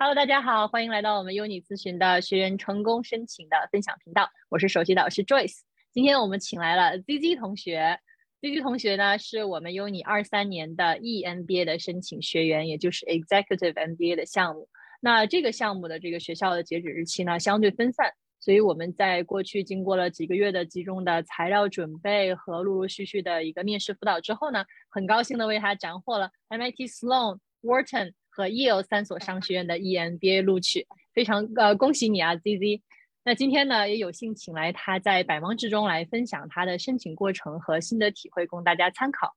Hello，大家好，欢迎来到我们优你咨询的学员成功申请的分享频道。我是首席导师 Joyce。今天我们请来了 ZZ 同学，ZZ 同学呢是我们优你二三年的 EMBA 的申请学员，也就是 Executive MBA 的项目。那这个项目的这个学校的截止日期呢相对分散，所以我们在过去经过了几个月的集中的材料准备和陆陆续续的一个面试辅导之后呢，很高兴的为他斩获了 MIT Sloan、Wharton。和 Yale 三所商学院的 EMBA 录取，非常呃恭喜你啊，ZZ。那今天呢，也有幸请来他在百忙之中来分享他的申请过程和心得体会，供大家参考。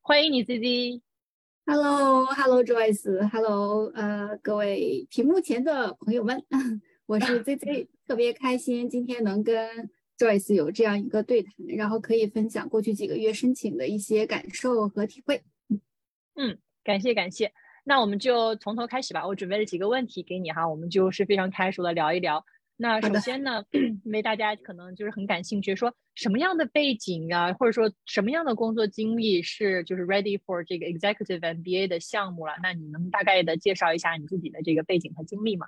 欢迎你，ZZ。Hello，Hello Joyce，Hello，呃，各位屏幕前的朋友们，我是 ZZ，特别开心今天能跟 Joyce 有这样一个对谈，然后可以分享过去几个月申请的一些感受和体会。嗯，感谢感谢。那我们就从头开始吧。我准备了几个问题给你哈，我们就是非常开熟的聊一聊。那首先呢，因 为大家可能就是很感兴趣，说什么样的背景啊，或者说什么样的工作经历是就是 ready for 这个 executive MBA 的项目了？那你能大概的介绍一下你自己的这个背景和经历吗？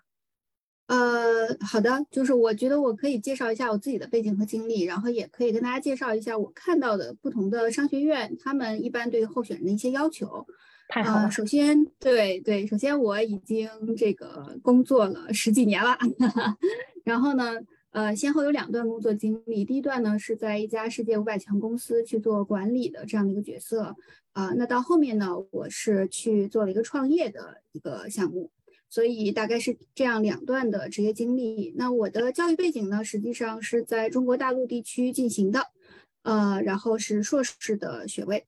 呃，好的，就是我觉得我可以介绍一下我自己的背景和经历，然后也可以跟大家介绍一下我看到的不同的商学院，他们一般对于候选人的一些要求。太好了。首先，对对，首先我已经这个工作了十几年了，然后呢，呃，先后有两段工作经历。第一段呢是在一家世界五百强公司去做管理的这样的一个角色，啊，那到后面呢，我是去做了一个创业的一个项目，所以大概是这样两段的职业经历。那我的教育背景呢，实际上是在中国大陆地区进行的，呃，然后是硕士的学位。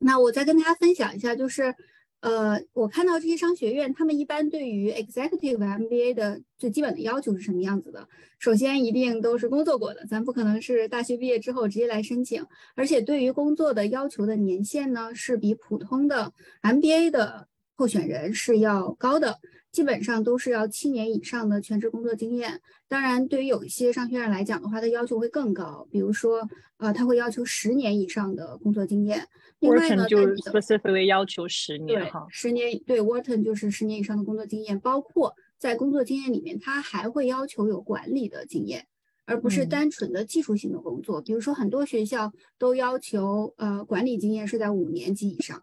那我再跟大家分享一下，就是，呃，我看到这些商学院，他们一般对于 executive MBA 的最基本的要求是什么样子的？首先，一定都是工作过的，咱不可能是大学毕业之后直接来申请，而且对于工作的要求的年限呢，是比普通的 MBA 的候选人是要高的。基本上都是要七年以上的全职工作经验。当然，对于有一些商学院来讲的话，它要求会更高。比如说，呃，它会要求十年以上的工作经验。另外呢，就是 specifically 要求十年哈。十年对，Wharton 就是十年以上的工作经验，包括在工作经验里面，它还会要求有管理的经验，而不是单纯的技术性的工作。比如说，很多学校都要求呃管理经验是在五年级以上。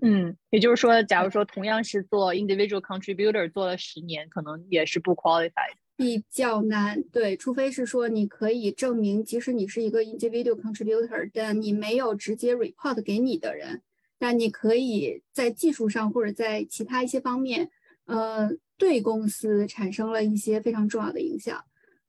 嗯，也就是说，假如说同样是做 individual contributor 做了十年，可能也是不 qualified，比较难。对，除非是说你可以证明，即使你是一个 individual contributor，但你没有直接 report 给你的人，但你可以在技术上或者在其他一些方面，呃，对公司产生了一些非常重要的影响。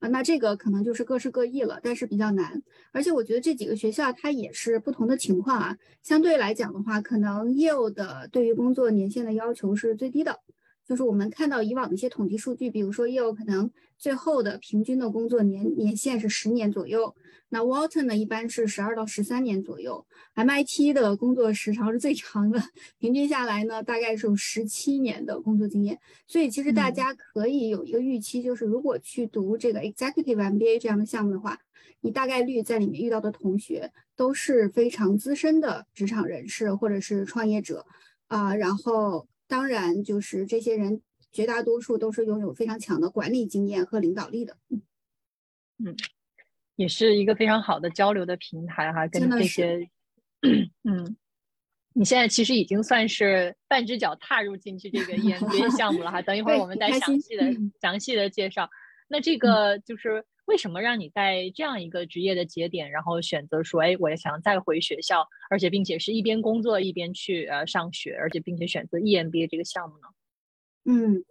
那这个可能就是各式各异了，但是比较难。而且我觉得这几个学校它也是不同的情况啊。相对来讲的话，可能业务的对于工作年限的要求是最低的。就是我们看到以往的一些统计数据，比如说业务可能最后的平均的工作年年限是十年左右，那 Walton 呢一般是十二到十三年左右，MIT 的工作时长是最长的，平均下来呢大概是有十七年的工作经验。所以其实大家可以有一个预期，就是如果去读这个 Executive MBA 这样的项目的话，你大概率在里面遇到的同学都是非常资深的职场人士或者是创业者啊，然后。当然，就是这些人绝大多数都是拥有非常强的管理经验和领导力的。嗯，也是一个非常好的交流的平台哈，跟这些。嗯，你现在其实已经算是半只脚踏入进去这个 EMBA 项目了哈。等一会儿我们再详细的详细的介绍。那这个就是为什么让你在这样一个职业的节点，然后选择说，哎，我也想再回学校，而且并且是一边工作一边去呃上学，而且并且选择 EMBA 这个项目呢？嗯，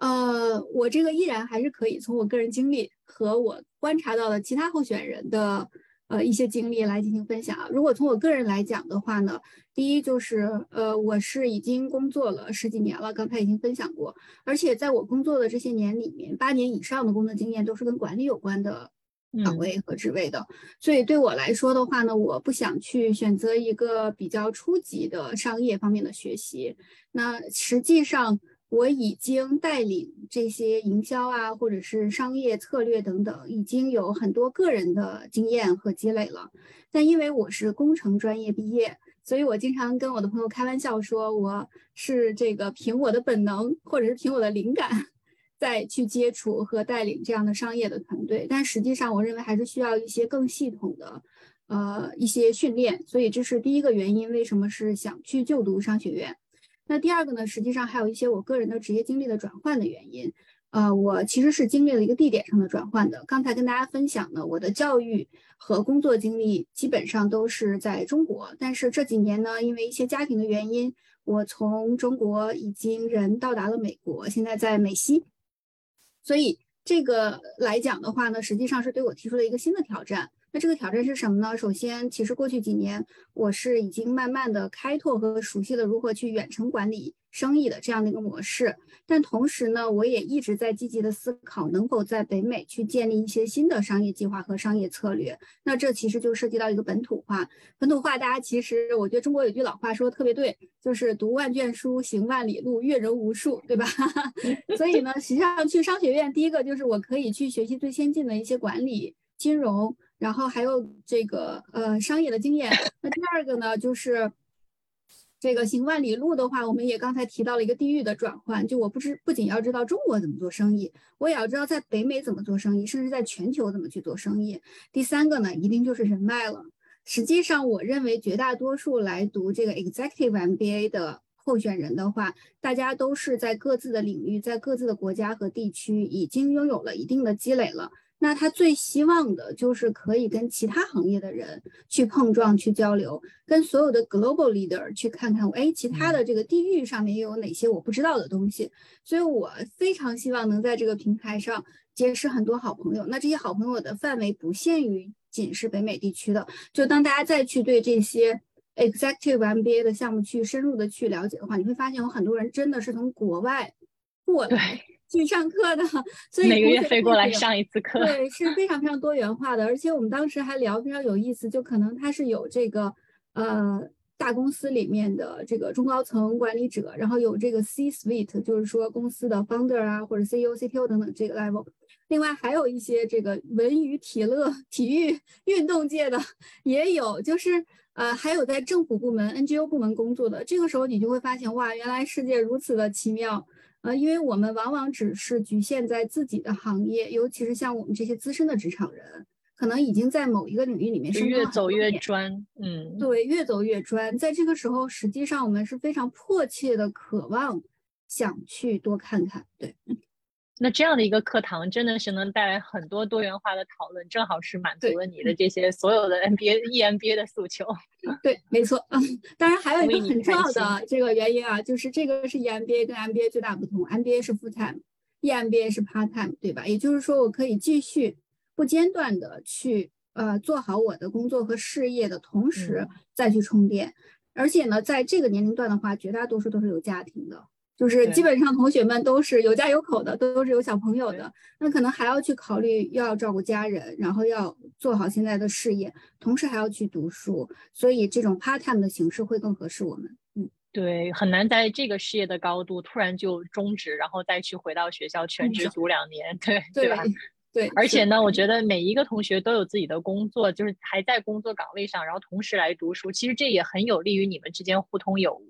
呃，我这个依然还是可以从我个人经历和我观察到的其他候选人的。呃，一些经历来进行分享啊。如果从我个人来讲的话呢，第一就是，呃，我是已经工作了十几年了，刚才已经分享过，而且在我工作的这些年里面，八年以上的工作经验都是跟管理有关的岗位和职位的。所以对我来说的话呢，我不想去选择一个比较初级的商业方面的学习。那实际上。我已经带领这些营销啊，或者是商业策略等等，已经有很多个人的经验和积累了。但因为我是工程专业毕业，所以我经常跟我的朋友开玩笑说，我是这个凭我的本能或者是凭我的灵感，再去接触和带领这样的商业的团队。但实际上，我认为还是需要一些更系统的，呃，一些训练。所以这是第一个原因，为什么是想去就读商学院。那第二个呢，实际上还有一些我个人的职业经历的转换的原因。呃，我其实是经历了一个地点上的转换的。刚才跟大家分享呢，我的教育和工作经历基本上都是在中国，但是这几年呢，因为一些家庭的原因，我从中国已经人到达了美国，现在在美西。所以这个来讲的话呢，实际上是对我提出了一个新的挑战。那这个挑战是什么呢？首先，其实过去几年我是已经慢慢的开拓和熟悉了如何去远程管理生意的这样的一个模式，但同时呢，我也一直在积极的思考能否在北美去建立一些新的商业计划和商业策略。那这其实就涉及到一个本土化。本土化，大家其实我觉得中国有句老话说的特别对，就是读万卷书，行万里路，阅人无数，对吧？所以呢，实际上去商学院，第一个就是我可以去学习最先进的一些管理、金融。然后还有这个呃商业的经验。那第二个呢，就是这个行万里路的话，我们也刚才提到了一个地域的转换。就我不知不仅要知道中国怎么做生意，我也要知道在北美怎么做生意，甚至在全球怎么去做生意。第三个呢，一定就是人脉了。实际上，我认为绝大多数来读这个 Executive MBA 的候选人的话，大家都是在各自的领域，在各自的国家和地区已经拥有了一定的积累了。那他最希望的就是可以跟其他行业的人去碰撞、去交流，跟所有的 global leader 去看看，哎，其他的这个地域上面又有哪些我不知道的东西。所以我非常希望能在这个平台上结识很多好朋友。那这些好朋友的范围不限于仅是北美地区的。就当大家再去对这些 executive MBA 的项目去深入的去了解的话，你会发现有很多人真的是从国外过来。去上课的，所以每个月飞过来上一次课，对，是非常非常多元化的。而且我们当时还聊非常有意思，就可能他是有这个呃大公司里面的这个中高层管理者，然后有这个 C suite，就是说公司的 founder 啊或者 CEO、CTO 等等这个 level。另外还有一些这个文娱体乐、体育运动界的也有，就是呃还有在政府部门、NGO 部门工作的。这个时候你就会发现，哇，原来世界如此的奇妙。呃，因为我们往往只是局限在自己的行业，尤其是像我们这些资深的职场人，可能已经在某一个领域里面是越走越专，嗯，对，越走越专。在这个时候，实际上我们是非常迫切的渴望想去多看看，对。那这样的一个课堂真的是能带来很多多元化的讨论，正好是满足了你的这些所有的 MBA、EMBA 的诉求。对，没错。嗯，当然还有一个很重要的这个原因啊，就是这个是 EMBA 跟 MBA 最大不同，MBA 是 full time，EMBA 是 part time，对吧？也就是说，我可以继续不间断的去呃做好我的工作和事业的同时再去充电，而且呢，在这个年龄段的话，绝大多数都是有家庭的。就是基本上同学们都是有家有口的，都是有小朋友的，那可能还要去考虑又要照顾家人，然后要做好现在的事业，同时还要去读书，所以这种 part time 的形式会更合适我们。嗯，对，很难在这个事业的高度突然就终止，然后再去回到学校全职读两年，对对吧？对，而且呢，我觉得每一个同学都有自己的工作，就是还在工作岗位上，然后同时来读书，其实这也很有利于你们之间互通有无。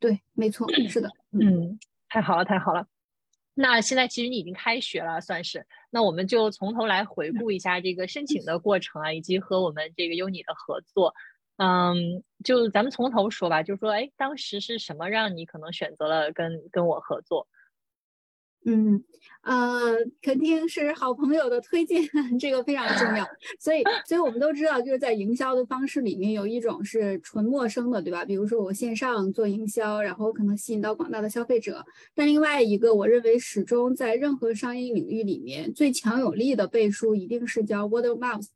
对，没错，是的，嗯，太好了，太好了。那现在其实你已经开学了，算是。那我们就从头来回顾一下这个申请的过程啊，以及和我们这个优你的合作。嗯，就咱们从头说吧，就说，哎，当时是什么让你可能选择了跟跟我合作？嗯，呃，肯定是好朋友的推荐，这个非常重要。所以，所以我们都知道，就是在营销的方式里面，有一种是纯陌生的，对吧？比如说我线上做营销，然后可能吸引到广大的消费者。但另外一个，我认为始终在任何商业领域里面最强有力的背书，一定是叫 word of mouth。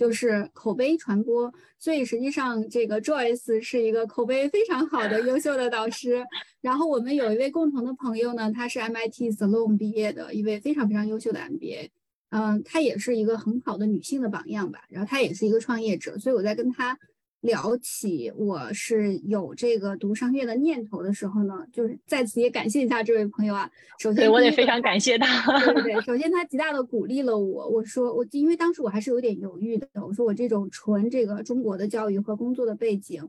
就是口碑传播，所以实际上这个 Joyce 是一个口碑非常好的优秀的导师。然后我们有一位共同的朋友呢，他是 MIT Sloan 毕业的一位非常非常优秀的 MBA，嗯，她也是一个很好的女性的榜样吧。然后她也是一个创业者，所以我在跟她。聊起我是有这个读商业的念头的时候呢，就是在此也感谢一下这位朋友啊。首先，我得非常感谢他。对对对，首先他极大的鼓励了我。我说我因为当时我还是有点犹豫的，我说我这种纯这个中国的教育和工作的背景，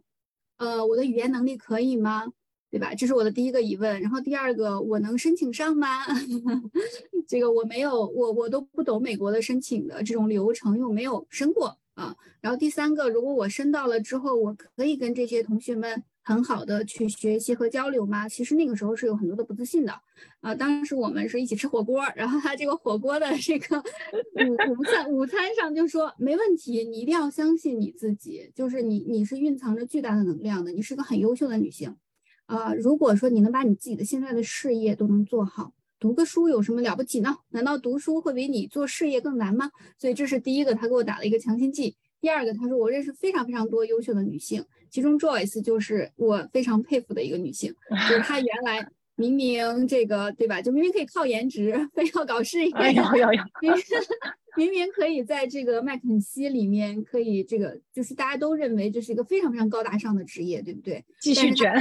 呃，我的语言能力可以吗？对吧？这是我的第一个疑问。然后第二个，我能申请上吗？这个我没有，我我都不懂美国的申请的这种流程，因为我没有申过啊。然后第三个，如果我升到了之后，我可以跟这些同学们。很好的去学习和交流吗，其实那个时候是有很多的不自信的，啊，当时我们是一起吃火锅，然后他这个火锅的 这个午午餐午餐上就说没问题，你一定要相信你自己，就是你你是蕴藏着巨大的能量的，你是个很优秀的女性，啊，如果说你能把你自己的现在的事业都能做好，读个书有什么了不起呢？难道读书会比你做事业更难吗？所以这是第一个，他给我打了一个强心剂。第二个，他说我认识非常非常多优秀的女性，其中 Joyce 就是我非常佩服的一个女性，就是她原来明明这个对吧，就明明可以靠颜值，非要搞事业，明明可以在这个麦肯锡里面可以这个，就是大家都认为这是一个非常非常高大上的职业，对不对？继续卷，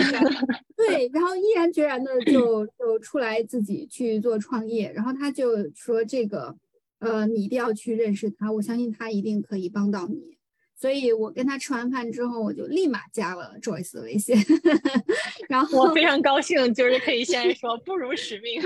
对，然后毅然决然的就就出来自己去做创业，然后他就说这个。呃，你一定要去认识他，我相信他一定可以帮到你。所以我跟他吃完饭之后，我就立马加了 Joyce 的微信。然后我非常高兴，就是可以现在说不辱使命。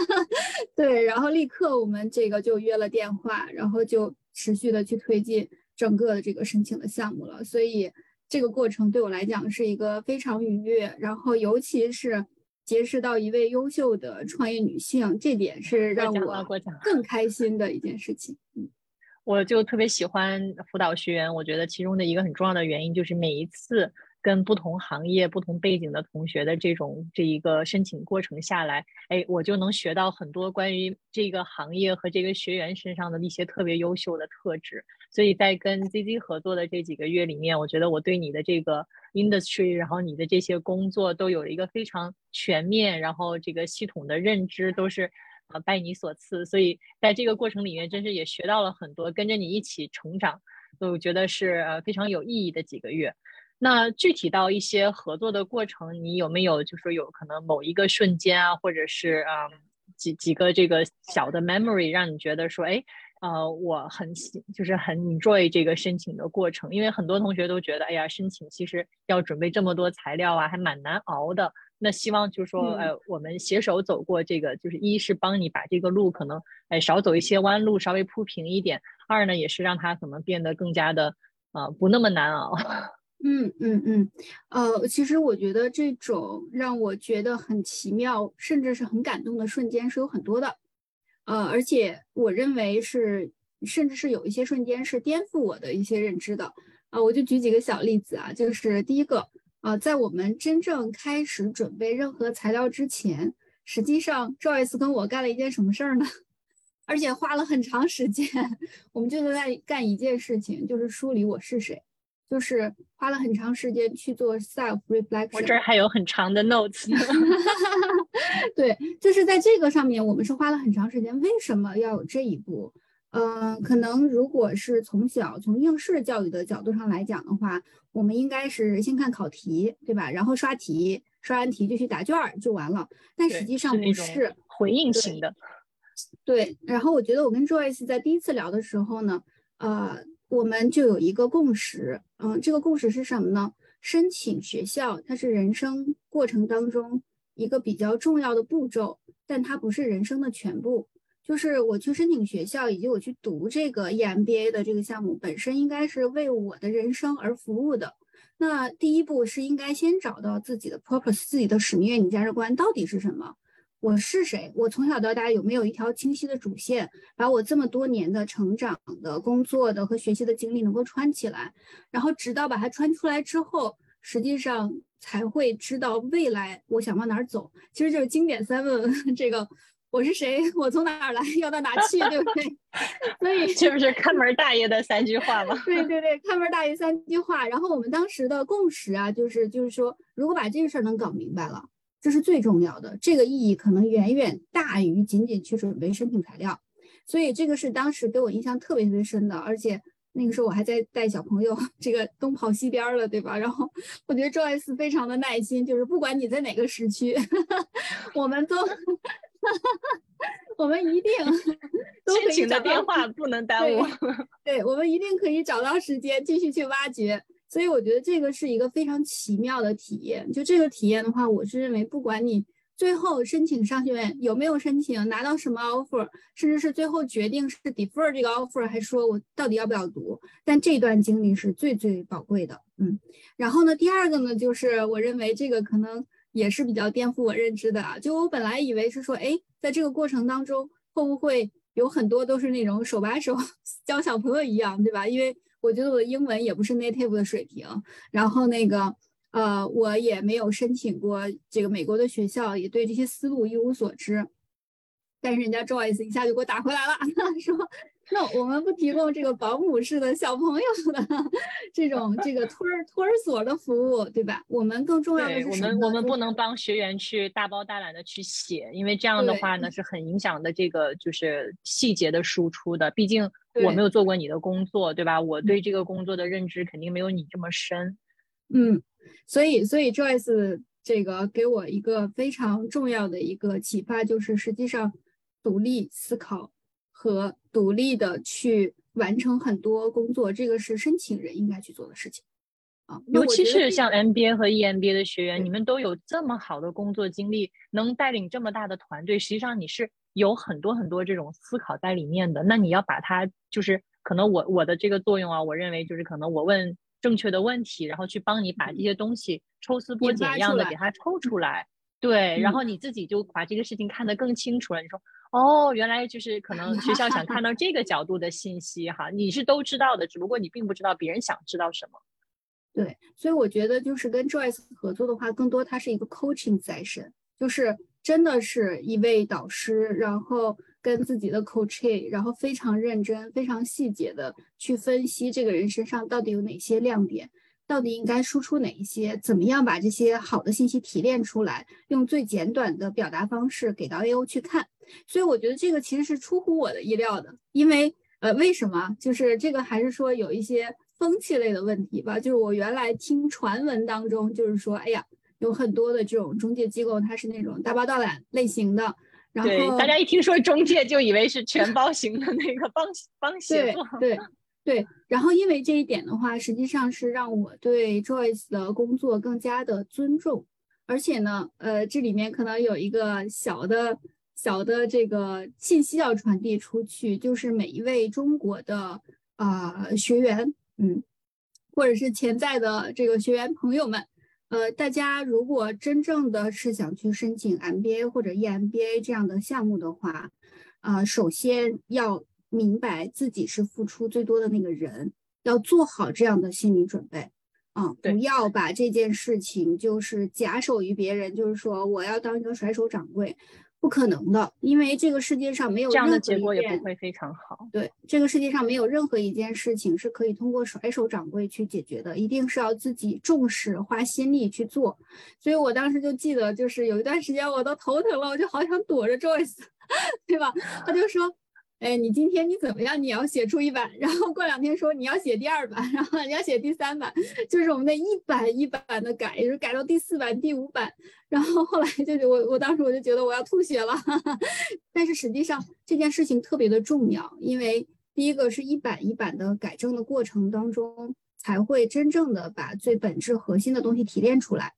对，然后立刻我们这个就约了电话，然后就持续的去推进整个的这个申请的项目了。所以这个过程对我来讲是一个非常愉悦，然后尤其是。结识到一位优秀的创业女性，这点是让我更开心的一件事情。嗯，我就特别喜欢辅导学员，我觉得其中的一个很重要的原因就是每一次跟不同行业、不同背景的同学的这种这一个申请过程下来，哎，我就能学到很多关于这个行业和这个学员身上的一些特别优秀的特质。所以在跟 ZZ 合作的这几个月里面，我觉得我对你的这个 industry，然后你的这些工作都有一个非常全面，然后这个系统的认知都是呃拜你所赐。所以在这个过程里面，真是也学到了很多，跟着你一起成长，我觉得是呃非常有意义的几个月。那具体到一些合作的过程，你有没有就说有可能某一个瞬间啊，或者是啊几几个这个小的 memory，让你觉得说哎？呃，我很喜，就是很 enjoy 这个申请的过程，因为很多同学都觉得，哎呀，申请其实要准备这么多材料啊，还蛮难熬的。那希望就是说，呃，我们携手走过这个，就是一是帮你把这个路可能，哎，少走一些弯路，稍微铺平一点；二呢，也是让它可能变得更加的，呃，不那么难熬。嗯嗯嗯，呃，其实我觉得这种让我觉得很奇妙，甚至是很感动的瞬间是有很多的。呃，而且我认为是，甚至是有一些瞬间是颠覆我的一些认知的。啊，我就举几个小例子啊，就是第一个，呃，在我们真正开始准备任何材料之前，实际上 Joyce 跟我干了一件什么事儿呢？而且花了很长时间，我们就是在干一件事情，就是梳理我是谁。就是花了很长时间去做 self reflection。我这儿还有很长的 notes。对，就是在这个上面，我们是花了很长时间。为什么要有这一步？嗯，可能如果是从小从应试教育的角度上来讲的话，我们应该是先看考题，对吧？然后刷题，刷完题就去答卷儿就完了。但实际上不是回应型的。对，然后我觉得我跟 Joyce 在第一次聊的时候呢，呃。我们就有一个共识，嗯，这个共识是什么呢？申请学校，它是人生过程当中一个比较重要的步骤，但它不是人生的全部。就是我去申请学校，以及我去读这个 EMBA 的这个项目本身，应该是为我的人生而服务的。那第一步是应该先找到自己的 purpose，自己的使命、愿景、价值观到底是什么。我是谁？我从小到大有没有一条清晰的主线，把我这么多年的成长的、工作的和学习的经历能够穿起来，然后直到把它穿出来之后，实际上才会知道未来我想往哪儿走。其实就是经典三问：这个我是谁？我从哪儿来？要到哪去？对不对？所以 这不是看门大爷的三句话吗？对对对，看门大爷三句话。然后我们当时的共识啊，就是就是说，如果把这个事儿能搞明白了。这是最重要的，这个意义可能远远大于仅仅去准备申请材料，所以这个是当时给我印象特别特别深的。而且那个时候我还在带小朋友，这个东跑西颠了，对吧？然后我觉得 Joyce 非常的耐心，就是不管你在哪个时区，我们都，我们一定 都请的电话不能耽误，对，我们一定可以找到时间继续去挖掘。所以我觉得这个是一个非常奇妙的体验。就这个体验的话，我是认为，不管你最后申请商学院有没有申请，拿到什么 offer，甚至是最后决定是 defer 这个 offer，还是说我到底要不要读，但这段经历是最最宝贵的。嗯，然后呢，第二个呢，就是我认为这个可能也是比较颠覆我认知的啊。就我本来以为是说，哎，在这个过程当中会不会有很多都是那种手把手 教小朋友一样，对吧？因为我觉得我的英文也不是 native 的水平，然后那个呃，我也没有申请过这个美国的学校，也对这些思路一无所知。但是人家 Joyce 一下就给我打回来了，说。那我们不提供这个保姆式的小朋友的这种这个托儿托儿所的服务，对吧？我们更重要的是我们我们不能帮学员去大包大揽的去写，因为这样的话呢是很影响的这个就是细节的输出的。毕竟我没有做过你的工作，对吧？我对这个工作的认知肯定没有你这么深。嗯，所以所以 Joyce 这个给我一个非常重要的一个启发，就是实际上独立思考。和独立的去完成很多工作，这个是申请人应该去做的事情啊。尤其是像 MBA 和 EMBA 的学员，你们都有这么好的工作经历，能带领这么大的团队，实际上你是有很多很多这种思考在里面的。那你要把它，就是可能我我的这个作用啊，我认为就是可能我问正确的问题，然后去帮你把这些东西抽丝剥茧一样的给它抽出来。对，然后你自己就把这个事情看得更清楚了。你说。哦，原来就是可能学校想看到这个角度的信息哈，你是都知道的，只不过你并不知道别人想知道什么。对，所以我觉得就是跟 Joyce 合作的话，更多它是一个 coaching session，就是真的是一位导师，然后跟自己的 coach，然后非常认真、非常细节的去分析这个人身上到底有哪些亮点。到底应该输出哪一些？怎么样把这些好的信息提炼出来，用最简短的表达方式给到 A.O 去看？所以我觉得这个其实是出乎我的意料的，因为呃，为什么？就是这个还是说有一些风气类的问题吧。就是我原来听传闻当中，就是说，哎呀，有很多的这种中介机构，它是那种大包大揽类型的。然后大家一听说中介，就以为是全包型的那个帮帮协作。对。对，对然后因为这一点的话，实际上是让我对 Joyce 的工作更加的尊重，而且呢，呃，这里面可能有一个小的、小的这个信息要传递出去，就是每一位中国的啊学员，嗯，或者是潜在的这个学员朋友们，呃，大家如果真正的是想去申请 MBA 或者 EMBA 这样的项目的话，啊，首先要。明白自己是付出最多的那个人，要做好这样的心理准备啊！不要把这件事情就是假手于别人，就是说我要当一个甩手掌柜，不可能的，因为这个世界上没有这样的结果也不会非常好。对，这个世界上没有任何一件事情是可以通过甩手掌柜去解决的，一定是要自己重视、花心力去做。所以我当时就记得，就是有一段时间我都头疼了，我就好想躲着 Joyce，对吧？他就说。哎，你今天你怎么样？你要写出一版，然后过两天说你要写第二版，然后你要写第三版，就是我们的一版一版的改，也是改到第四版、第五版。然后后来就我我当时我就觉得我要吐血了，但是实际上这件事情特别的重要，因为第一个是一版一版的改正的过程当中，才会真正的把最本质核心的东西提炼出来。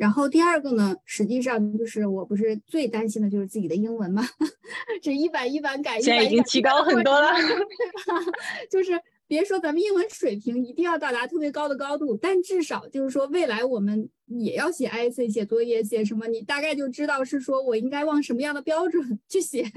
然后第二个呢，实际上就是我不是最担心的就是自己的英文嘛，这一版一版改，现在已经提高很多了，就是别说咱们英文水平一定要到达特别高的高度，但至少就是说未来我们也要写 I C 写作业写什么，你大概就知道是说我应该往什么样的标准去写，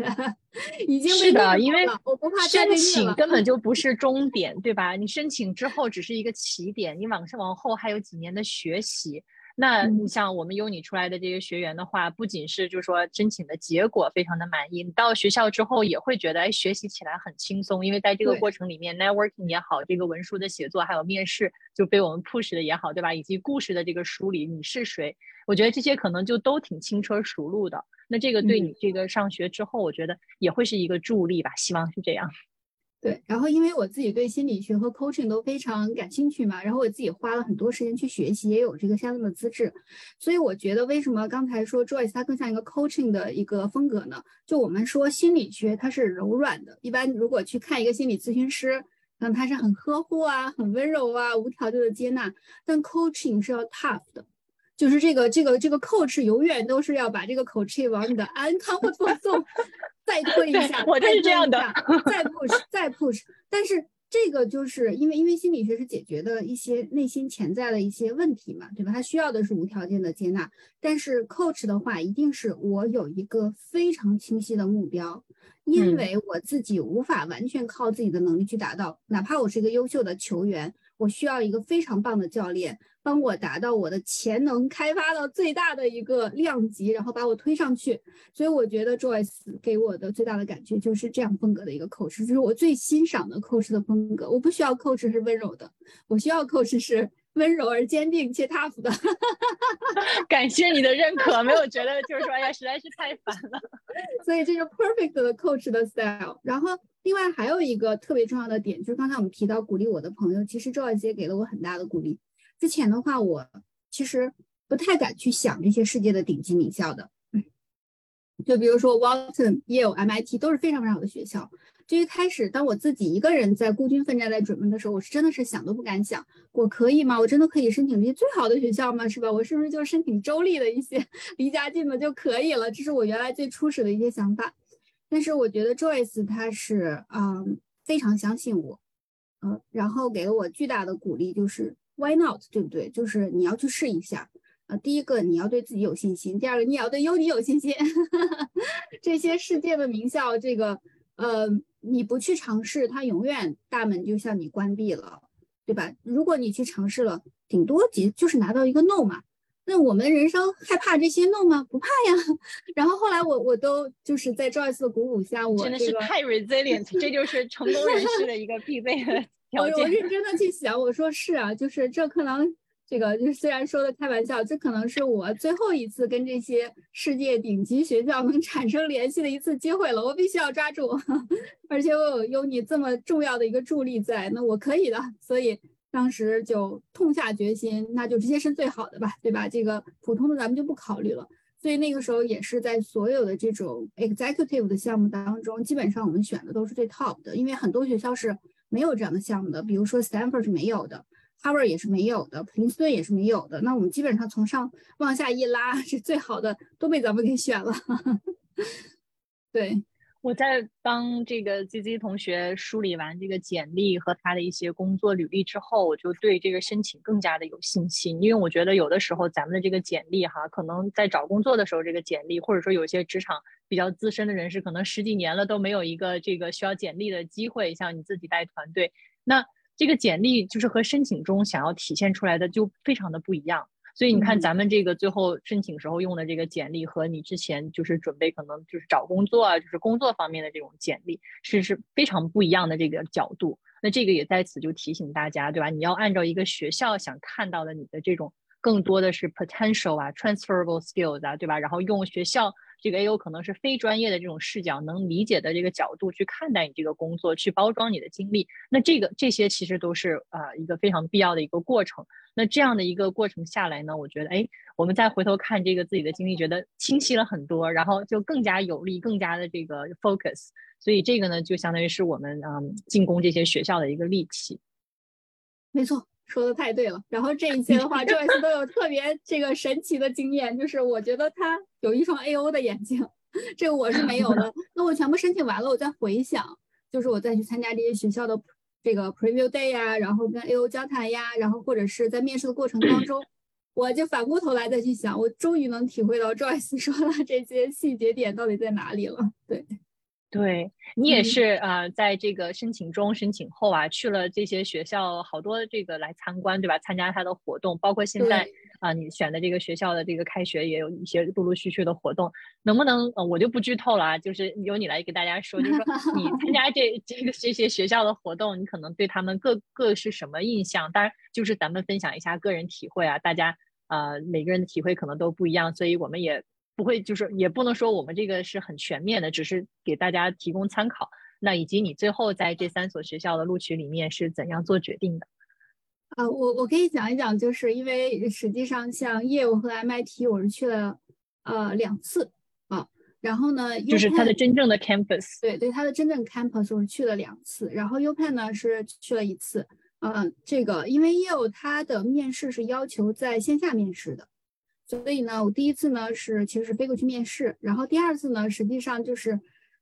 已经是的，因为我不怕申请根本就不是终点，对吧？你申请之后只是一个起点，你往上往后还有几年的学习。那你像我们优你出来的这些学员的话，不仅是就是说申请的结果非常的满意，你到学校之后也会觉得哎学习起来很轻松，因为在这个过程里面，networking 也好，这个文书的写作还有面试就被我们 push 的也好，对吧？以及故事的这个梳理，你是谁？我觉得这些可能就都挺轻车熟路的。那这个对你这个上学之后，我觉得也会是一个助力吧，希望是这样。对，然后因为我自己对心理学和 coaching 都非常感兴趣嘛，然后我自己花了很多时间去学习，也有这个相应的资质，所以我觉得为什么刚才说 Joyce 它更像一个 coaching 的一个风格呢？就我们说心理学它是柔软的，一般如果去看一个心理咨询师，可能他是很呵护啊，很温柔啊，无条件的接纳。但 coaching 是要 tough 的，就是这个这个这个 coach 永远都是要把这个 coach 往你的 uncomfortable zone 再推一下，我就是这样的，再 push 再 push。但是这个就是因为因为心理学是解决的一些内心潜在的一些问题嘛，对吧？他需要的是无条件的接纳。但是 coach 的话，一定是我有一个非常清晰的目标。因为我自己无法完全靠自己的能力去达到，哪怕我是一个优秀的球员，我需要一个非常棒的教练帮我达到我的潜能开发到最大的一个量级，然后把我推上去。所以我觉得 Joyce 给我的最大的感觉就是这样风格的一个 coach，就是我最欣赏的 coach 的风格。我不需要 coach 是温柔的，我需要 coach 是。温柔而坚定且 tough 的，感谢你的认可，没有觉得就是说，哎呀，实在是太烦了。所以这是 perfect 的 coach 的 style。然后另外还有一个特别重要的点，就是刚才我们提到鼓励我的朋友，其实周小姐给了我很大的鼓励。之前的话，我其实不太敢去想这些世界的顶级名校的，就比如说 Walton、Yale、MIT 都是非常非常好的学校。就一开始，当我自己一个人在孤军奋战在准备的时候，我是真的是想都不敢想，我可以吗？我真的可以申请这些最好的学校吗？是吧？我是不是就申请州立的一些离家近的就可以了？这是我原来最初始的一些想法。但是我觉得 Joyce 他是嗯非常相信我，嗯，然后给了我巨大的鼓励，就是 Why not？对不对？就是你要去试一下。呃，第一个你要对自己有信心，第二个你也要对优你有信心。这些世界的名校，这个呃。你不去尝试，它永远大门就向你关闭了，对吧？如果你去尝试了，顶多几就是拿到一个 no 嘛。那我们人生害怕这些 no 吗？不怕呀。然后后来我我都就是在 Joyce 的鼓舞下，我真的是太 resilient，这就是成功人士的一个必备的条件。我认真的去想，我说是啊，就是这可能。这个就是虽然说的开玩笑，这可能是我最后一次跟这些世界顶级学校能产生联系的一次机会了，我必须要抓住。而且我有有你这么重要的一个助力在，那我可以的。所以当时就痛下决心，那就直接申最好的吧，对吧？这个普通的咱们就不考虑了。所以那个时候也是在所有的这种 executive 的项目当中，基本上我们选的都是最 top 的，因为很多学校是没有这样的项目的，比如说 Stanford 是没有的。，Harvard 也是没有的，普林斯顿也是没有的。那我们基本上从上往下一拉，是最好的都被咱们给选了。对，我在帮这个 Z Z 同学梳理完这个简历和他的一些工作履历之后，我就对这个申请更加的有信心。因为我觉得有的时候咱们的这个简历哈，可能在找工作的时候，这个简历或者说有些职场比较资深的人士，可能十几年了都没有一个这个需要简历的机会。像你自己带团队，那。这个简历就是和申请中想要体现出来的就非常的不一样，所以你看咱们这个最后申请时候用的这个简历和你之前就是准备可能就是找工作啊，就是工作方面的这种简历是是非常不一样的这个角度。那这个也在此就提醒大家，对吧？你要按照一个学校想看到的你的这种更多的是 potential 啊，transferable skills 啊，对吧？然后用学校。这个也有可能是非专业的这种视角，能理解的这个角度去看待你这个工作，去包装你的经历。那这个这些其实都是啊一个非常必要的一个过程。那这样的一个过程下来呢，我觉得哎，我们再回头看这个自己的经历，觉得清晰了很多，然后就更加有力，更加的这个 focus。所以这个呢，就相当于是我们嗯进攻这些学校的一个利器。没错。说的太对了，然后这一些的话，Joyce 都有特别这个神奇的经验，就是我觉得他有一双 A O 的眼睛，这个我是没有的。那我全部申请完了，我再回想，就是我再去参加这些学校的这个 Preview Day 呀，然后跟 A O 交谈呀，然后或者是在面试的过程当中，我就反过头来再去想，我终于能体会到 Joyce 说的这些细节点到底在哪里了。对。对你也是啊，在这个申请中、申请后啊，去了这些学校，好多这个来参观，对吧？参加他的活动，包括现在啊，你选的这个学校的这个开学也有一些陆陆续续的活动，能不能呃，我就不剧透了啊，就是由你来给大家说，就是说 你参加这这个这些学校的活动，你可能对他们各各是什么印象？当然，就是咱们分享一下个人体会啊，大家呃每个人的体会可能都不一样，所以我们也。不会，就是也不能说我们这个是很全面的，只是给大家提供参考。那以及你最后在这三所学校的录取里面是怎样做决定的？啊，我我可以讲一讲，就是因为实际上像业务和 MIT，我是去了呃两次啊。然后呢，就是它的真正的 campus。对对，它的真正 campus 我是去了两次，然后 UPenn 呢是去了一次。嗯，这个因为 Yale 它的面试是要求在线下面试的，所以呢，我第一次呢是其实是飞过去面试，然后第二次呢实际上就是。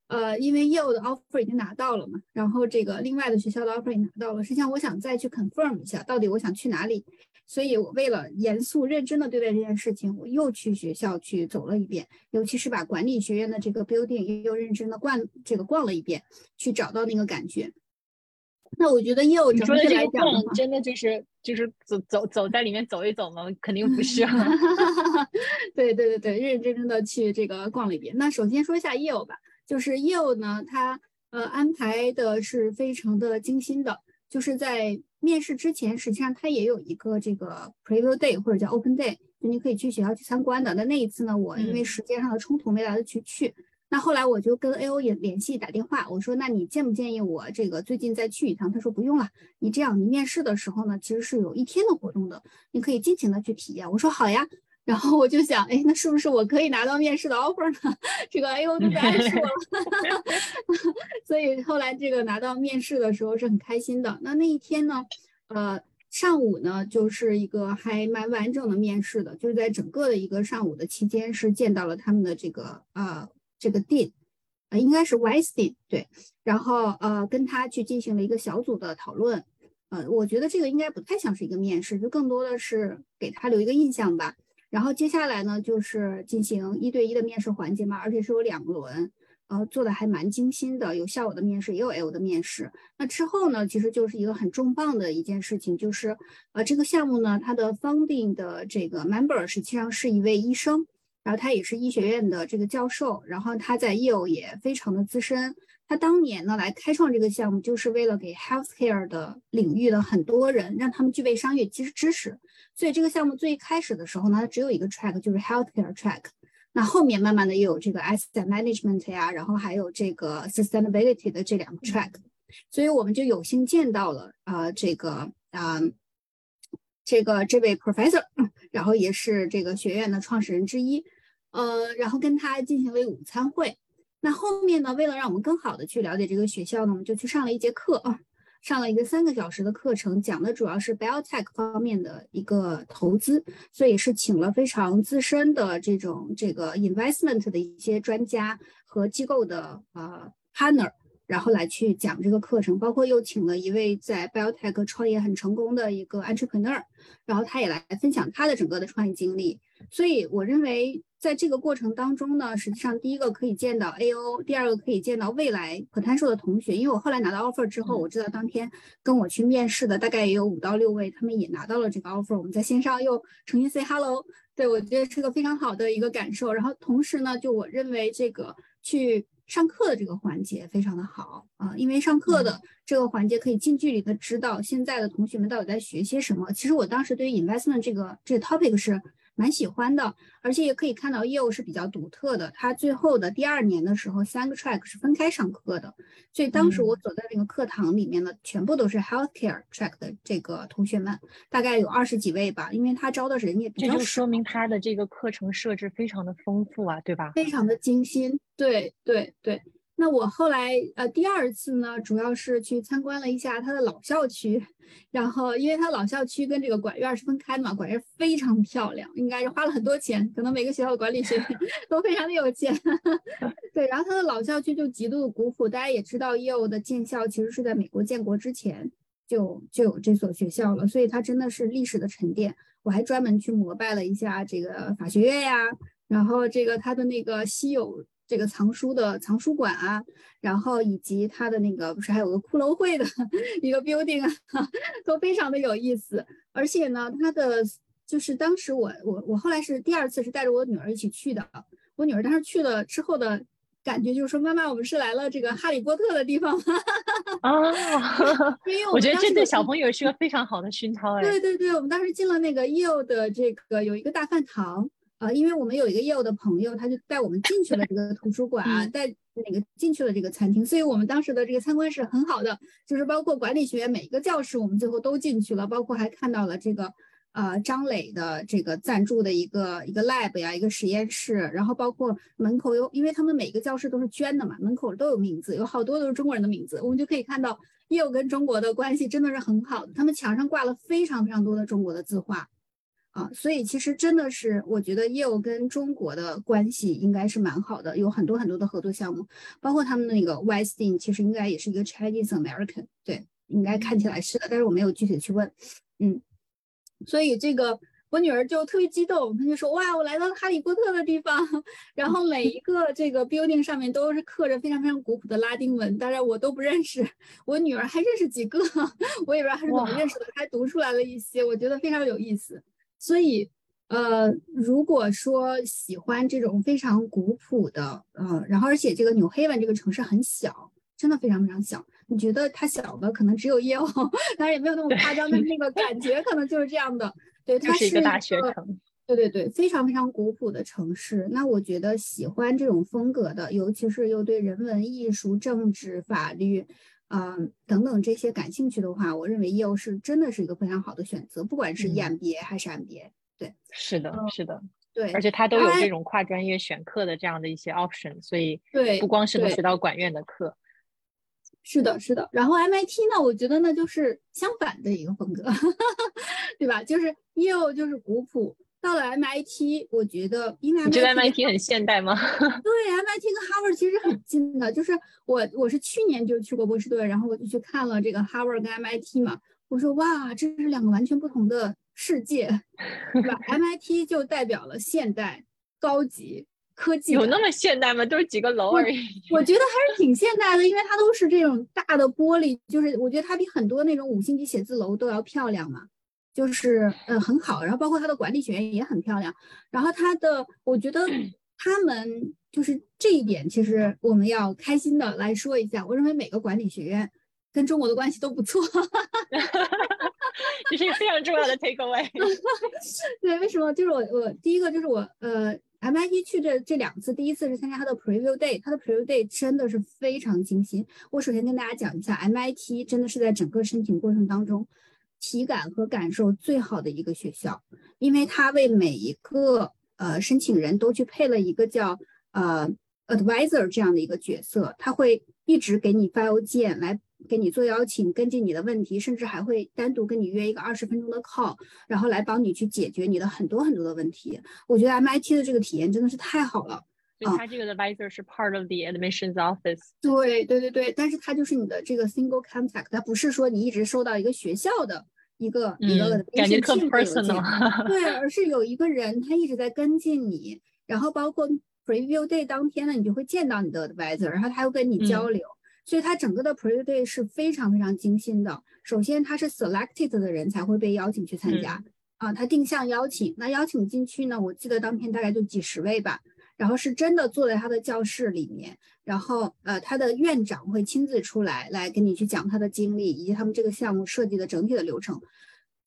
呃，因为业务的 offer 已经拿到了嘛，然后这个另外的学校的 offer 也拿到了，实际上我想再去 confirm 一下，到底我想去哪里，所以我为了严肃认真的对待这件事情，我又去学校去走了一遍，尤其是把管理学院的这个 building 又认真的逛这个逛了一遍，去找到那个感觉。那我觉得 Yale 整体来讲，真的就是就是走走走在里面走一走吗？肯定不 是。对对对对，认认真真的去这个逛了一遍。那首先说一下 Yale 吧。就是 Yale 呢，它呃安排的是非常的精心的，就是在面试之前，实际上它也有一个这个 preview day 或者叫 open day，就你可以去学校去参观的。那那一次呢，我因为时间上的冲突没来得及去。那后来我就跟 A O 也联系打电话，我说那你建不建议我这个最近再去一趟？他说不用了，你这样你面试的时候呢，其实是有一天的活动的，你可以尽情的去体验。我说好呀。然后我就想，哎，那是不是我可以拿到面试的 offer 呢？这个 A O 就不爱说了。所以后来这个拿到面试的时候是很开心的。那那一天呢，呃，上午呢就是一个还蛮完整的面试的，就是在整个的一个上午的期间是见到了他们的这个呃这个 Dean，呃应该是 Vice Dean 对，然后呃跟他去进行了一个小组的讨论。呃，我觉得这个应该不太像是一个面试，就更多的是给他留一个印象吧。然后接下来呢，就是进行一对一的面试环节嘛，而且是有两轮，呃，做的还蛮精心的，有校友的面试，也有 L 的面试。那之后呢，其实就是一个很重磅的一件事情，就是呃，这个项目呢，它的 funding 的这个 member 实际上是一位医生，然后他也是医学院的这个教授，然后他在 Yale 也非常的资深。他当年呢来开创这个项目，就是为了给 healthcare 的领域的很多人，让他们具备商业知知识。所以这个项目最开始的时候呢，它只有一个 track，就是 healthcare track。那后面慢慢的又有这个 asset management 呀，然后还有这个 sustainability 的这两个 track。所以我们就有幸见到了啊，这个啊，这个这位 professor，然后也是这个学院的创始人之一，呃，然后跟他进行了午餐会。那后面呢？为了让我们更好的去了解这个学校呢，我们就去上了一节课啊，上了一个三个小时的课程，讲的主要是 biotech 方面的一个投资，所以是请了非常资深的这种这个 investment 的一些专家和机构的呃 partner，然后来去讲这个课程，包括又请了一位在 biotech 创业很成功的一个 entrepreneur，然后他也来分享他的整个的创业经历，所以我认为。在这个过程当中呢，实际上第一个可以见到 A O，第二个可以见到未来 potential 的同学。因为我后来拿到 offer 之后，我知道当天跟我去面试的大概也有五到六位，他们也拿到了这个 offer。我们在线上又重新 say hello，对我觉得是个非常好的一个感受。然后同时呢，就我认为这个去上课的这个环节非常的好啊，因为上课的这个环节可以近距离的知道现在的同学们到底在学些什么。其实我当时对于 investment 这个这个 topic 是。蛮喜欢的，而且也可以看到业务是比较独特的。它最后的第二年的时候，三个 track 是分开上课的，所以当时我走在那个课堂里面呢，全部都是 healthcare track 的这个同学们，大概有二十几位吧。因为他招的人也比较这就说明他的这个课程设置非常的丰富啊，对吧？非常的精心，对对对。那我后来呃第二次呢，主要是去参观了一下他的老校区，然后因为他老校区跟这个管院是分开的嘛，管院非常漂亮，应该是花了很多钱，可能每个学校的管理学院 都非常的有钱。对，然后他的老校区就极度的古朴，大家也知道业务的建校其实是在美国建国之前就就有这所学校了，所以它真的是历史的沉淀。我还专门去膜拜了一下这个法学院呀，然后这个它的那个稀有。这个藏书的藏书馆啊，然后以及它的那个不是还有个骷髅会的 一个 building 啊，都非常的有意思。而且呢，它的就是当时我我我后来是第二次是带着我女儿一起去的。我女儿当时去了之后的感觉就是说，妈妈，我们是来了这个哈利波特的地方吗？啊，因为我觉得这对小朋友是个非常好的熏陶哎。对对对，我们当时进了那个 Yale 的这个有一个大饭堂。啊，因为我们有一个业务的朋友，他就带我们进去了这个图书馆啊，带那个进去了这个餐厅，所以我们当时的这个参观是很好的，就是包括管理学院每一个教室，我们最后都进去了，包括还看到了这个呃张磊的这个赞助的一个一个 lab 呀，一个实验室，然后包括门口有，因为他们每个教室都是捐的嘛，门口都有名字，有好多都是中国人的名字，我们就可以看到业务跟中国的关系真的是很好的，他们墙上挂了非常非常多的中国的字画。啊，所以其实真的是，我觉得业务跟中国的关系应该是蛮好的，有很多很多的合作项目，包括他们那个 Westin，其实应该也是一个 Chinese American，对，应该看起来是的，但是我没有具体的去问，嗯，所以这个我女儿就特别激动，她就说哇，我来到了哈利波特的地方，然后每一个这个 building 上面都是刻着非常非常古朴的拉丁文，当然我都不认识，我女儿还认识几个，我也不知道她是怎么认识的，还读出来了一些，我觉得非常有意思。所以，呃，如果说喜欢这种非常古朴的，呃，然后而且这个纽黑文这个城市很小，真的非常非常小。你觉得它小的可能只有耶鲁，当然也没有那么夸张，但那个感觉可能就是这样的。对，它是一个大学城。对对对，非常非常古朴的城市。那我觉得喜欢这种风格的，尤其是又对人文、艺术、政治、法律。嗯，等等这些感兴趣的话，我认为 EO 是真的是一个非常好的选择，不管是 EMBA 还是 MBA。对，是的，是的，对，而且它都有这种跨专业选课的这样的一些 option，所以对，不光是能学到管院的课。是的，是的。然后 MIT 呢，我觉得呢就是相反的一个风格，对吧？就是 EO 就是古朴。到了 MIT，我觉得因为你觉得 MIT 很现代吗？对，MIT 跟 Harvard 其实很近的。就是我我是去年就去过波士顿，然后我就去看了这个 Harvard 跟 MIT 嘛。我说哇，这是两个完全不同的世界，对吧？MIT 就代表了现代、高级科技。有那么现代吗？都是几个楼而已。我觉得还是挺现代的，因为它都是这种大的玻璃，就是我觉得它比很多那种五星级写字楼都要漂亮嘛。就是呃很好，然后包括它的管理学院也很漂亮，然后它的我觉得 他们就是这一点，其实我们要开心的来说一下。我认为每个管理学院跟中国的关系都不错，这是一个非常重要的 take away。对，为什么？就是我我第一个就是我呃 MIT 去这这两次，第一次是参加它的 preview day，它的 preview day 真的是非常精心。我首先跟大家讲一下，MIT 真的是在整个申请过程当中。体感和感受最好的一个学校，因为它为每一个呃申请人都去配了一个叫呃 advisor 这样的一个角色，他会一直给你发邮件来给你做邀请，跟进你的问题，甚至还会单独跟你约一个二十分钟的 call，然后来帮你去解决你的很多很多的问题。我觉得 MIT 的这个体验真的是太好了。所以它这个 advisor 是 part of the admissions office。对对对对，但是他就是你的这个 single contact，他不是说你一直收到一个学校的一个一个感觉特 personal。对，而是有一个人他一直在跟进你，然后包括 preview day 当天呢，你就会见到你的 advisor，然后他又跟你交流，所以他整个的 preview day 是非常非常精心的。首先他是 selected 的人才会被邀请去参加啊，他定向邀请，那邀请进去呢，我记得当天大概就几十位吧。然后是真的坐在他的教室里面，然后呃，他的院长会亲自出来来跟你去讲他的经历以及他们这个项目设计的整体的流程。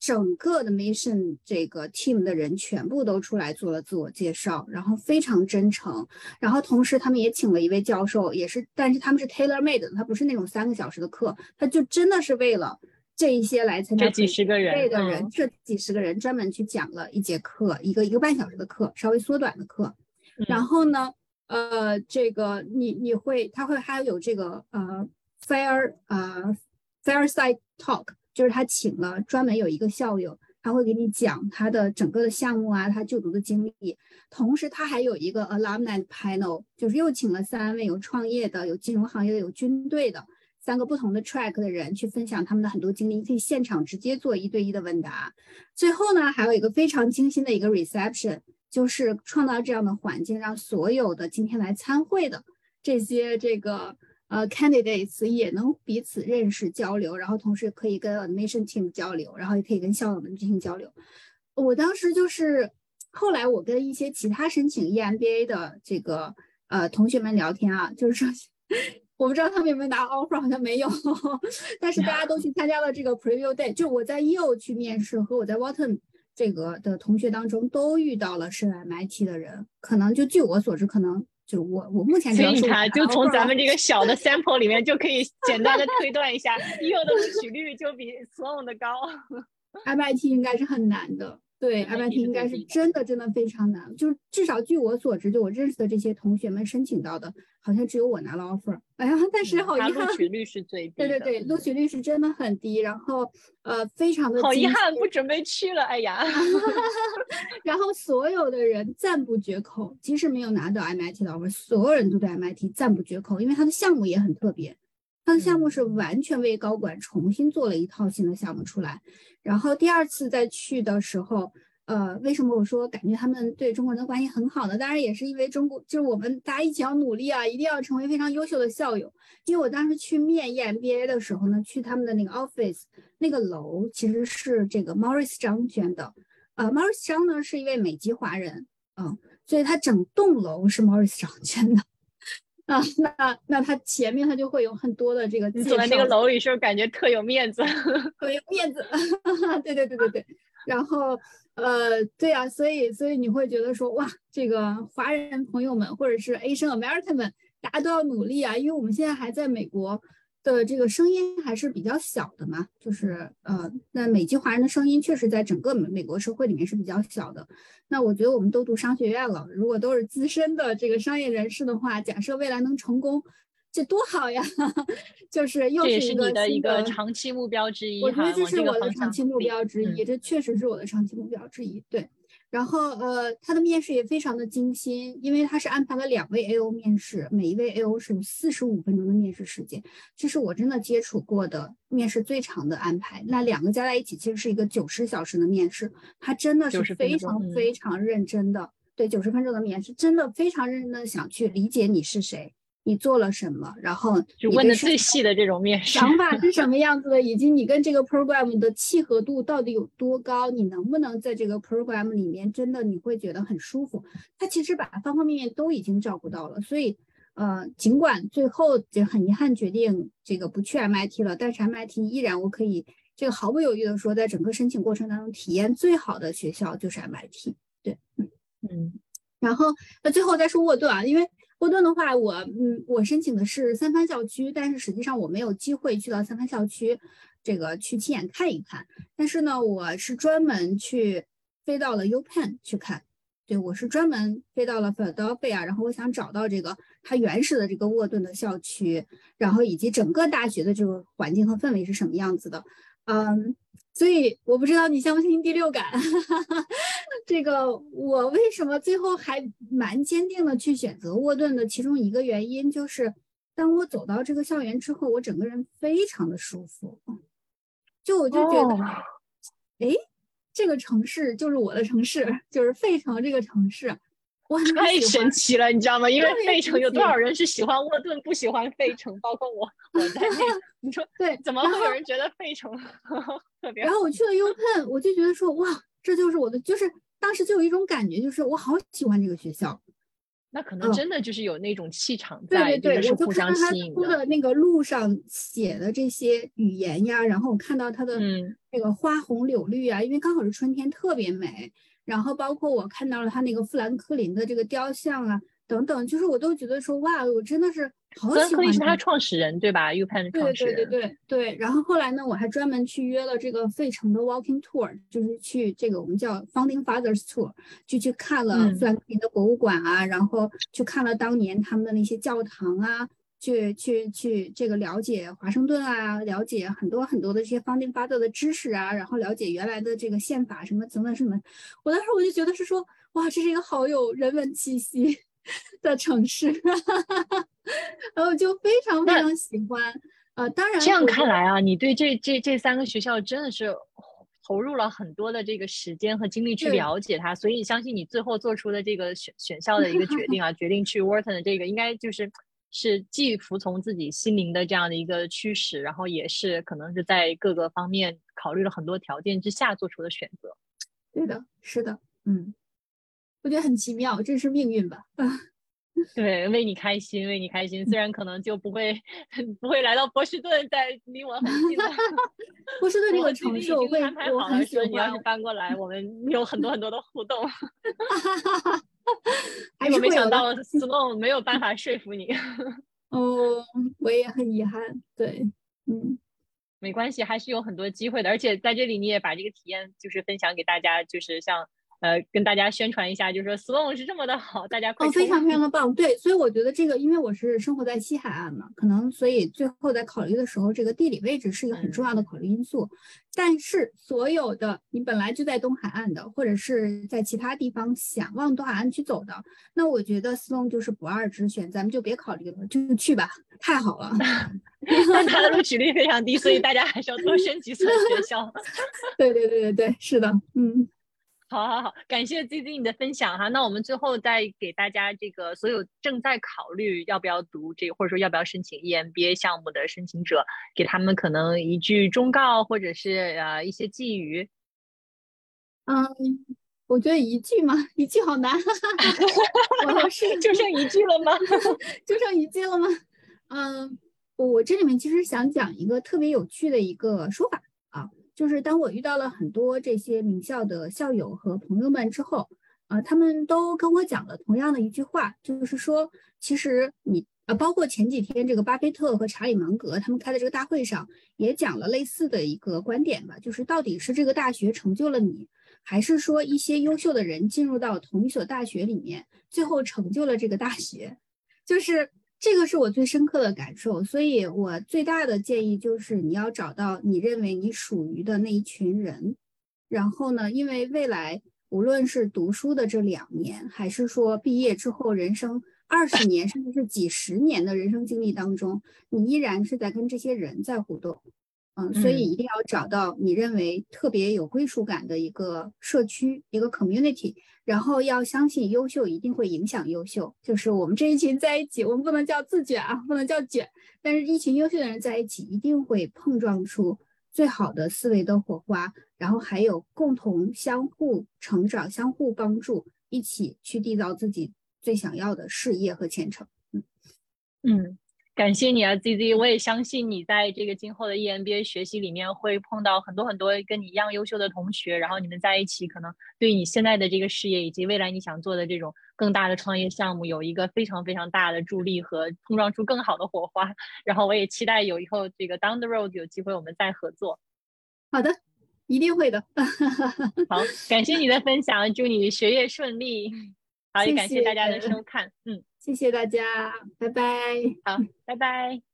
整个的 mission 这个 team 的人全部都出来做了自我介绍，然后非常真诚。然后同时他们也请了一位教授，也是，但是他们是 tailor made 的，他不是那种三个小时的课，他就真的是为了这一些来参加这几十个人的人，这几十个人专门去讲了一节课，一个一个半小时的课，稍微缩短的课。然后呢，呃，这个你你会，他会还有这个呃，fair 呃，fireside talk，就是他请了专门有一个校友，他会给你讲他的整个的项目啊，他就读的经历。同时，他还有一个 alumni panel，就是又请了三位有创业的、有金融行业的、有军队的三个不同的 track 的人去分享他们的很多经历，你可以现场直接做一对一的问答。最后呢，还有一个非常精心的一个 reception。就是创造这样的环境，让所有的今天来参会的这些这个呃 candidates 也能彼此认识交流，然后同时可以跟 admission team 交流，然后也可以跟校友们进行交流。我当时就是后来我跟一些其他申请 EMBA 的这个呃同学们聊天啊，就是说我不知道他们有没有拿 offer，好像没有，但是大家都去参加了这个 preview day。就我在 EO 去面试和我在 Wharton。这个的同学当中都遇到了是 MIT 的人，可能就据我所知，可能就我我目前所以他就从咱们这个小的 sample 里面就可以简单的推断一下，EO 的 录取率就比 Sloan 的高。MIT 应该是很难的。对，MIT 应该是真的真的非常难，就是至少据我所知，就我认识的这些同学们申请到的，好像只有我拿了 offer。哎呀，但是好遗憾，录取率是最低。对对对，录取率是真的很低，然后呃，非常的好遗憾，不准备去了。哎呀，然后所有的人赞不绝口，即使没有拿到 MIT 的 offer，所有人都对 MIT 赞不绝口，因为它的项目也很特别。他的项目是完全为高管重新做了一套新的项目出来，然后第二次再去的时候，呃，为什么我说感觉他们对中国人的关系很好呢？当然也是因为中国就是我们大家一起要努力啊，一定要成为非常优秀的校友。因为我当时去面 EMBA 的时候呢，去他们的那个 office，那个楼其实是这个 Morris 张捐的，呃，Morris 张呢是一位美籍华人，嗯，所以他整栋楼是 Morris 张捐的。啊，那那他前面他就会有很多的这个。你走在那个楼里是不是感觉特有面子？特有面子，对对对对对。然后呃，对啊，所以所以你会觉得说哇，这个华人朋友们或者是 Asian American 们，大家都要努力啊，因为我们现在还在美国。的这个声音还是比较小的嘛，就是呃，那美籍华人的声音确实在整个美美国社会里面是比较小的。那我觉得我们都读商学院了，如果都是资深的这个商业人士的话，假设未来能成功，这多好呀！就是又是一个的一个长期目标之一。我觉得这是我的长期目标之一，这确实是我的长期目标之一。对。然后，呃，他的面试也非常的精心，因为他是安排了两位 A O 面试，每一位 A O 是有四十五分钟的面试时间，这是我真的接触过的面试最长的安排。那两个加在一起，其实是一个九十小时的面试，他真的是非常非常认真的，对，九十分钟的面试，真的非常认真的想去理解你是谁。你做了什么？然后就问的最细的这种面试，想法是什么样子的，以及你跟这个 program 的契合度到底有多高？你能不能在这个 program 里面真的你会觉得很舒服？他其实把方方面面都已经照顾到了，所以呃，尽管最后就很遗憾决定这个不去 MIT 了，但是 MIT 依然我可以这个毫不犹豫的说，在整个申请过程当中体验最好的学校就是 MIT。对，嗯嗯，然后那最后再说沃顿啊，因为。波顿的话，我嗯，我申请的是三藩校区，但是实际上我没有机会去到三藩校区，这个去亲眼看一看。但是呢，我是专门去飞到了 UPenn 去看，对我是专门飞到了 Philadelphia，然后我想找到这个它原始的这个沃顿的校区，然后以及整个大学的这个环境和氛围是什么样子的，嗯。所以我不知道你相不相信第六感，这个我为什么最后还蛮坚定的去选择沃顿的？其中一个原因就是，当我走到这个校园之后，我整个人非常的舒服，就我就觉得，哎，这个城市就是我的城市，就是费城这个城市。太神奇了，你知道吗？因为费城有多少人是喜欢沃顿，不喜欢费城，包括我我在内。你说对？怎么会有人觉得费城 特别？然后我去了 UPenn，我就觉得说哇，这就是我的，就是当时就有一种感觉，就是我好喜欢这个学校。那可能真的就是有那种气场在，对对对，我就看到他出的那个路上写的这些语言呀，然后我看到他的那个花红柳绿啊，因为刚好是春天，特别美。然后包括我看到了他那个富兰克林的这个雕像啊，等等，就是我都觉得说哇，我真的是好喜欢。富兰克林是他创始人对吧？U Penn 的创始人。对对对对对。然后后来呢，我还专门去约了这个费城的 Walking Tour，就是去这个我们叫 Founding Fathers Tour，就去看了富兰克林的博物馆啊，然后去看了当年他们的那些教堂啊。去去去，这个了解华盛顿啊，了解很多很多的这些方定发作的知识啊，然后了解原来的这个宪法什么等等什么。我当时我就觉得是说，哇，这是一个好有人文气息的城市，然后就非常非常喜欢。呃，当然这样看来啊，你对这这这三个学校真的是投入了很多的这个时间和精力去了解它，所以相信你最后做出的这个选选校的一个决定啊，决定去 Wharton 的这个应该就是。是既服从自己心灵的这样的一个驱使，然后也是可能是在各个方面考虑了很多条件之下做出的选择。对的，是的，嗯，我觉得很奇妙，这是命运吧？对，为你开心，为你开心。虽然可能就不会 不会来到波士顿，在离我很近的 波士顿这个城市，我会安排好了，说你要是搬过来，我们有很多很多的互动。还是没想到，Sloan 没有办法说服你。哦，我也很遗憾。对，嗯，没关系，还是有很多机会的。而且在这里，你也把这个体验就是分享给大家，就是像。呃，跟大家宣传一下，就是说 Sloan 是这么的好，大家快哦，非常非常的棒。对，所以我觉得这个，因为我是生活在西海岸嘛，可能所以最后在考虑的时候，这个地理位置是一个很重要的考虑因素。但是所有的你本来就在东海岸的，或者是在其他地方想往东海岸去走的，那我觉得 Sloan 就是不二之选，咱们就别考虑了，就去吧，太好了。但它的录取率非常低，所以大家还是要多 申几所学校。对对对对对，是的，嗯。好好好，感谢 Z Z 你的分享哈。那我们最后再给大家这个所有正在考虑要不要读这个，或者说要不要申请 EMBA 项目的申请者，给他们可能一句忠告，或者是呃一些寄语。嗯，我觉得一句嘛，一句好难。老师 就剩一句了吗？就剩一句了吗？嗯，我这里面其实想讲一个特别有趣的一个说法。就是当我遇到了很多这些名校的校友和朋友们之后，呃，他们都跟我讲了同样的一句话，就是说，其实你呃，包括前几天这个巴菲特和查理芒格他们开的这个大会上，也讲了类似的一个观点吧，就是到底是这个大学成就了你，还是说一些优秀的人进入到同一所大学里面，最后成就了这个大学，就是。这个是我最深刻的感受，所以我最大的建议就是你要找到你认为你属于的那一群人，然后呢，因为未来无论是读书的这两年，还是说毕业之后人生二十年甚至是几十年的人生经历当中，你依然是在跟这些人在互动。嗯，所以一定要找到你认为特别有归属感的一个社区，一个 community，然后要相信优秀一定会影响优秀。就是我们这一群在一起，我们不能叫自卷啊，不能叫卷，但是一群优秀的人在一起，一定会碰撞出最好的思维的火花，然后还有共同相互成长、相互帮助，一起去缔造自己最想要的事业和前程。嗯嗯。感谢你啊，Z Z，我也相信你在这个今后的 EMBA 学习里面会碰到很多很多跟你一样优秀的同学，然后你们在一起可能对你现在的这个事业以及未来你想做的这种更大的创业项目有一个非常非常大的助力和碰撞出更好的火花。然后我也期待有以后这个 Down the road 有机会我们再合作。好的，一定会的。好，感谢你的分享，祝你学业顺利。好，也感谢大家的收看。嗯。谢谢大家，拜拜。好，拜拜。